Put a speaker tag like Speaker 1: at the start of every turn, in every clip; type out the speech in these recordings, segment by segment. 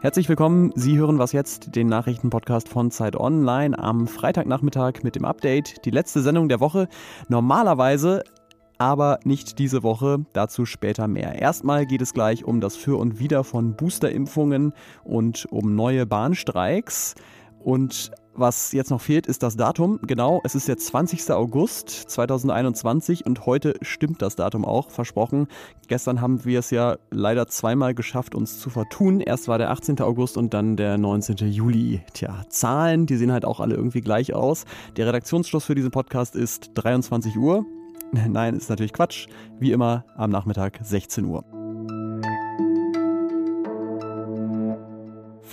Speaker 1: Herzlich willkommen. Sie hören was jetzt, den Nachrichtenpodcast von Zeit Online am Freitagnachmittag mit dem Update. Die letzte Sendung der Woche. Normalerweise aber nicht diese Woche, dazu später mehr. Erstmal geht es gleich um das Für und Wider von Boosterimpfungen und um neue Bahnstreiks. Und was jetzt noch fehlt, ist das Datum. Genau, es ist der 20. August 2021 und heute stimmt das Datum auch, versprochen. Gestern haben wir es ja leider zweimal geschafft, uns zu vertun. Erst war der 18. August und dann der 19. Juli. Tja, Zahlen, die sehen halt auch alle irgendwie gleich aus. Der Redaktionsschluss für diesen Podcast ist 23 Uhr. Nein, ist natürlich Quatsch. Wie immer am Nachmittag 16 Uhr.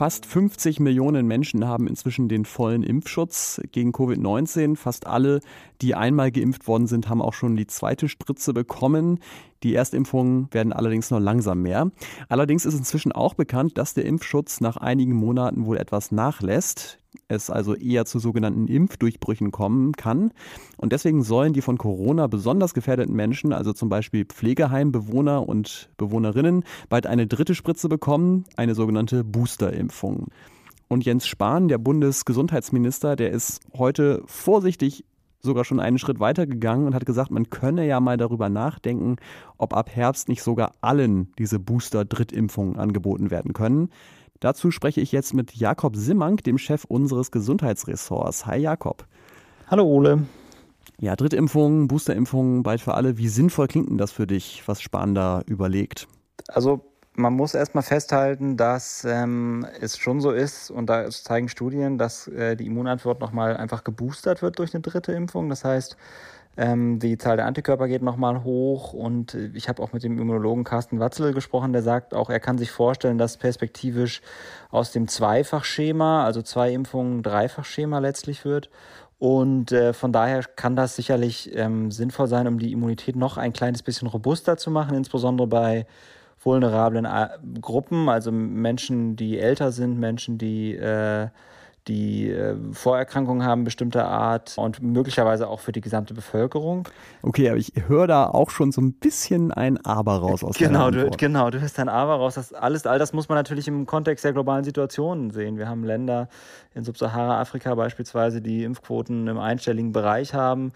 Speaker 1: Fast 50 Millionen Menschen haben inzwischen den vollen Impfschutz gegen Covid-19. Fast alle, die einmal geimpft worden sind, haben auch schon die zweite Spritze bekommen. Die Erstimpfungen werden allerdings nur langsam mehr. Allerdings ist inzwischen auch bekannt, dass der Impfschutz nach einigen Monaten wohl etwas nachlässt es also eher zu sogenannten Impfdurchbrüchen kommen kann. Und deswegen sollen die von Corona besonders gefährdeten Menschen, also zum Beispiel Pflegeheimbewohner und Bewohnerinnen, bald eine dritte Spritze bekommen, eine sogenannte Boosterimpfung. Und Jens Spahn, der Bundesgesundheitsminister, der ist heute vorsichtig sogar schon einen Schritt weiter gegangen und hat gesagt, man könne ja mal darüber nachdenken, ob ab Herbst nicht sogar allen diese Booster-Drittimpfungen angeboten werden können. Dazu spreche ich jetzt mit Jakob Simmank, dem Chef unseres Gesundheitsressorts. Hi Jakob.
Speaker 2: Hallo Ole.
Speaker 1: Ja, Drittimpfungen, Boosterimpfungen, bald für alle. Wie sinnvoll klingt denn das für dich, was Spahn da überlegt?
Speaker 2: Also man muss erstmal festhalten, dass ähm, es schon so ist, und da zeigen Studien, dass äh, die Immunantwort nochmal einfach geboostert wird durch eine dritte Impfung. Das heißt, ähm, die Zahl der Antikörper geht nochmal hoch und äh, ich habe auch mit dem Immunologen Carsten Watzel gesprochen, der sagt auch, er kann sich vorstellen, dass perspektivisch aus dem Zweifachschema, also zwei Impfungen, Dreifachschema letztlich wird. Und äh, von daher kann das sicherlich ähm, sinnvoll sein, um die Immunität noch ein kleines bisschen robuster zu machen, insbesondere bei vulnerablen äh, Gruppen, also Menschen, die älter sind, Menschen, die äh, die äh, Vorerkrankungen haben bestimmter Art und möglicherweise auch für die gesamte Bevölkerung.
Speaker 1: Okay, aber ich höre da auch schon so ein bisschen ein Aber raus aus
Speaker 2: genau, du, genau, du hörst ein Aber raus. Das alles, all das muss man natürlich im Kontext der globalen Situationen sehen. Wir haben Länder in Subsahara-Afrika beispielsweise, die Impfquoten im einstelligen Bereich haben.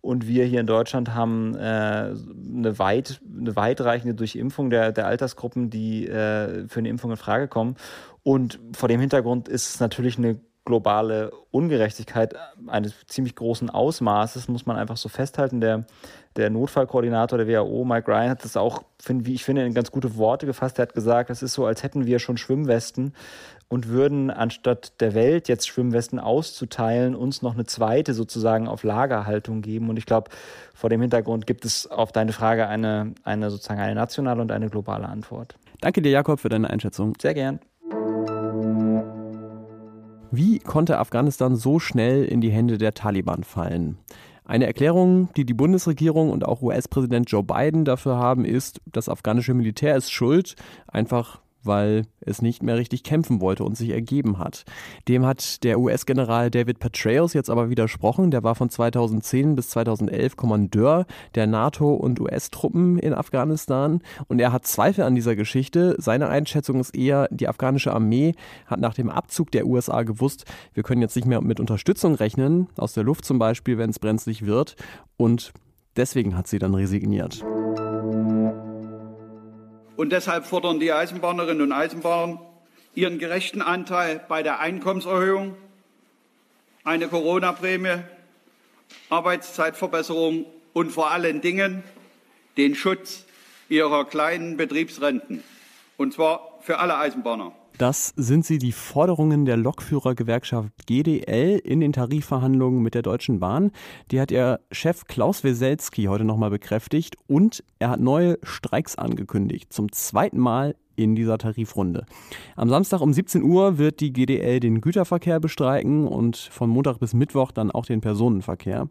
Speaker 2: Und wir hier in Deutschland haben äh, eine, weit, eine weitreichende Durchimpfung der, der Altersgruppen, die äh, für eine Impfung in Frage kommen. Und vor dem Hintergrund ist es natürlich eine globale Ungerechtigkeit eines ziemlich großen Ausmaßes, muss man einfach so festhalten. Der, der Notfallkoordinator der WHO, Mike Ryan, hat das auch, wie ich finde, in ganz gute Worte gefasst. Er hat gesagt, es ist so, als hätten wir schon Schwimmwesten und würden anstatt der Welt jetzt Schwimmwesten auszuteilen, uns noch eine zweite sozusagen auf Lagerhaltung geben. Und ich glaube, vor dem Hintergrund gibt es auf deine Frage eine, eine sozusagen eine nationale und eine globale Antwort.
Speaker 1: Danke dir, Jakob, für deine Einschätzung.
Speaker 2: Sehr gern.
Speaker 1: Wie konnte Afghanistan so schnell in die Hände der Taliban fallen? Eine Erklärung, die die Bundesregierung und auch US-Präsident Joe Biden dafür haben, ist, das afghanische Militär ist schuld, einfach weil es nicht mehr richtig kämpfen wollte und sich ergeben hat. Dem hat der US-General David Petraeus jetzt aber widersprochen. Der war von 2010 bis 2011 Kommandeur der NATO- und US-Truppen in Afghanistan und er hat Zweifel an dieser Geschichte. Seine Einschätzung ist eher, die afghanische Armee hat nach dem Abzug der USA gewusst, wir können jetzt nicht mehr mit Unterstützung rechnen, aus der Luft zum Beispiel, wenn es brenzlig wird und deswegen hat sie dann resigniert.
Speaker 3: Und deshalb fordern die Eisenbahnerinnen und Eisenbahner ihren gerechten Anteil bei der Einkommenserhöhung, eine Corona-Prämie, Arbeitszeitverbesserung und vor allen Dingen den Schutz ihrer kleinen Betriebsrenten. Und zwar für alle Eisenbahner.
Speaker 1: Das sind sie die Forderungen der Lokführergewerkschaft GDL in den Tarifverhandlungen mit der Deutschen Bahn. Die hat ihr Chef Klaus Weselski heute nochmal bekräftigt und er hat neue Streiks angekündigt. Zum zweiten Mal in dieser Tarifrunde. Am Samstag um 17 Uhr wird die GDL den Güterverkehr bestreiken und von Montag bis Mittwoch dann auch den Personenverkehr.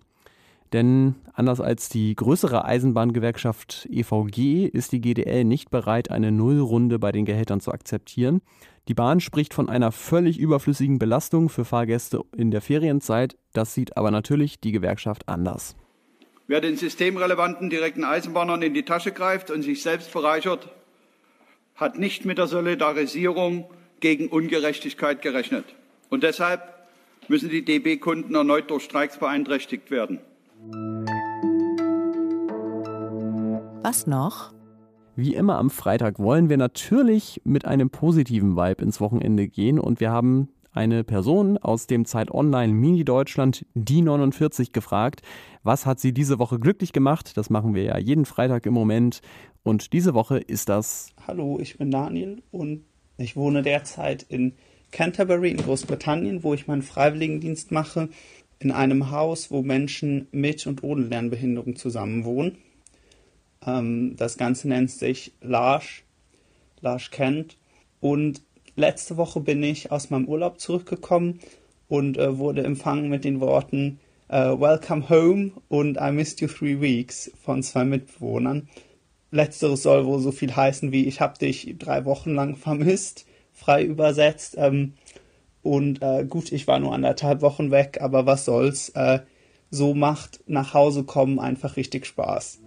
Speaker 1: Denn anders als die größere Eisenbahngewerkschaft EVG ist die GDL nicht bereit, eine Nullrunde bei den Gehältern zu akzeptieren. Die Bahn spricht von einer völlig überflüssigen Belastung für Fahrgäste in der Ferienzeit. Das sieht aber natürlich die Gewerkschaft anders.
Speaker 3: Wer den systemrelevanten direkten Eisenbahnern in die Tasche greift und sich selbst bereichert, hat nicht mit der Solidarisierung gegen Ungerechtigkeit gerechnet. Und deshalb müssen die DB-Kunden erneut durch Streiks beeinträchtigt werden.
Speaker 4: Was noch?
Speaker 1: Wie immer am Freitag wollen wir natürlich mit einem positiven Vibe ins Wochenende gehen und wir haben eine Person aus dem Zeit Online Mini Deutschland, die 49, gefragt, was hat sie diese Woche glücklich gemacht? Das machen wir ja jeden Freitag im Moment. Und diese Woche ist das.
Speaker 5: Hallo, ich bin Daniel und ich wohne derzeit in Canterbury in Großbritannien, wo ich meinen Freiwilligendienst mache, in einem Haus, wo Menschen mit und ohne Lernbehinderung zusammenwohnen. Ähm, das Ganze nennt sich Large, Large Kent. Und letzte Woche bin ich aus meinem Urlaub zurückgekommen und äh, wurde empfangen mit den Worten uh, Welcome home und I missed you three weeks von zwei Mitbewohnern. Letzteres soll wohl so viel heißen wie ich habe dich drei Wochen lang vermisst, frei übersetzt. Ähm, und äh, gut, ich war nur anderthalb Wochen weg, aber was soll's. Äh, so macht nach Hause kommen einfach richtig Spaß.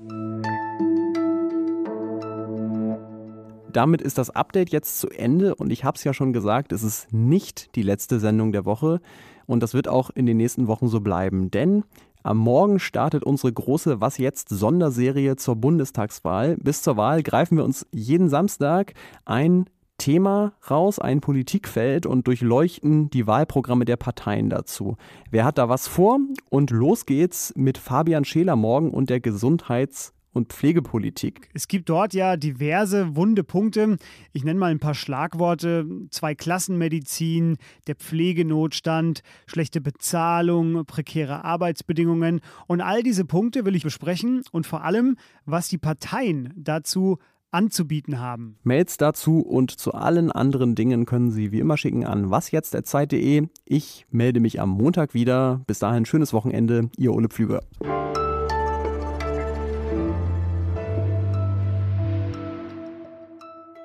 Speaker 1: Damit ist das Update jetzt zu Ende und ich habe es ja schon gesagt, es ist nicht die letzte Sendung der Woche und das wird auch in den nächsten Wochen so bleiben, denn am Morgen startet unsere große Was jetzt Sonderserie zur Bundestagswahl. Bis zur Wahl greifen wir uns jeden Samstag ein Thema raus, ein Politikfeld und durchleuchten die Wahlprogramme der Parteien dazu. Wer hat da was vor? Und los geht's mit Fabian Scheler morgen und der Gesundheits- und Pflegepolitik.
Speaker 6: Es gibt dort ja diverse wunde Punkte. Ich nenne mal ein paar Schlagworte. Zwei Klassenmedizin, der Pflegenotstand, schlechte Bezahlung, prekäre Arbeitsbedingungen. Und all diese Punkte will ich besprechen und vor allem, was die Parteien dazu anzubieten haben.
Speaker 1: Mails dazu und zu allen anderen Dingen können Sie wie immer schicken an wasjetzt.zeit.de. Ich melde mich am Montag wieder. Bis dahin schönes Wochenende. Ihr Ole Pflüger.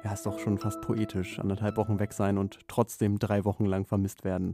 Speaker 1: Ja, ist doch schon fast poetisch. Anderthalb Wochen weg sein und trotzdem drei Wochen lang vermisst werden.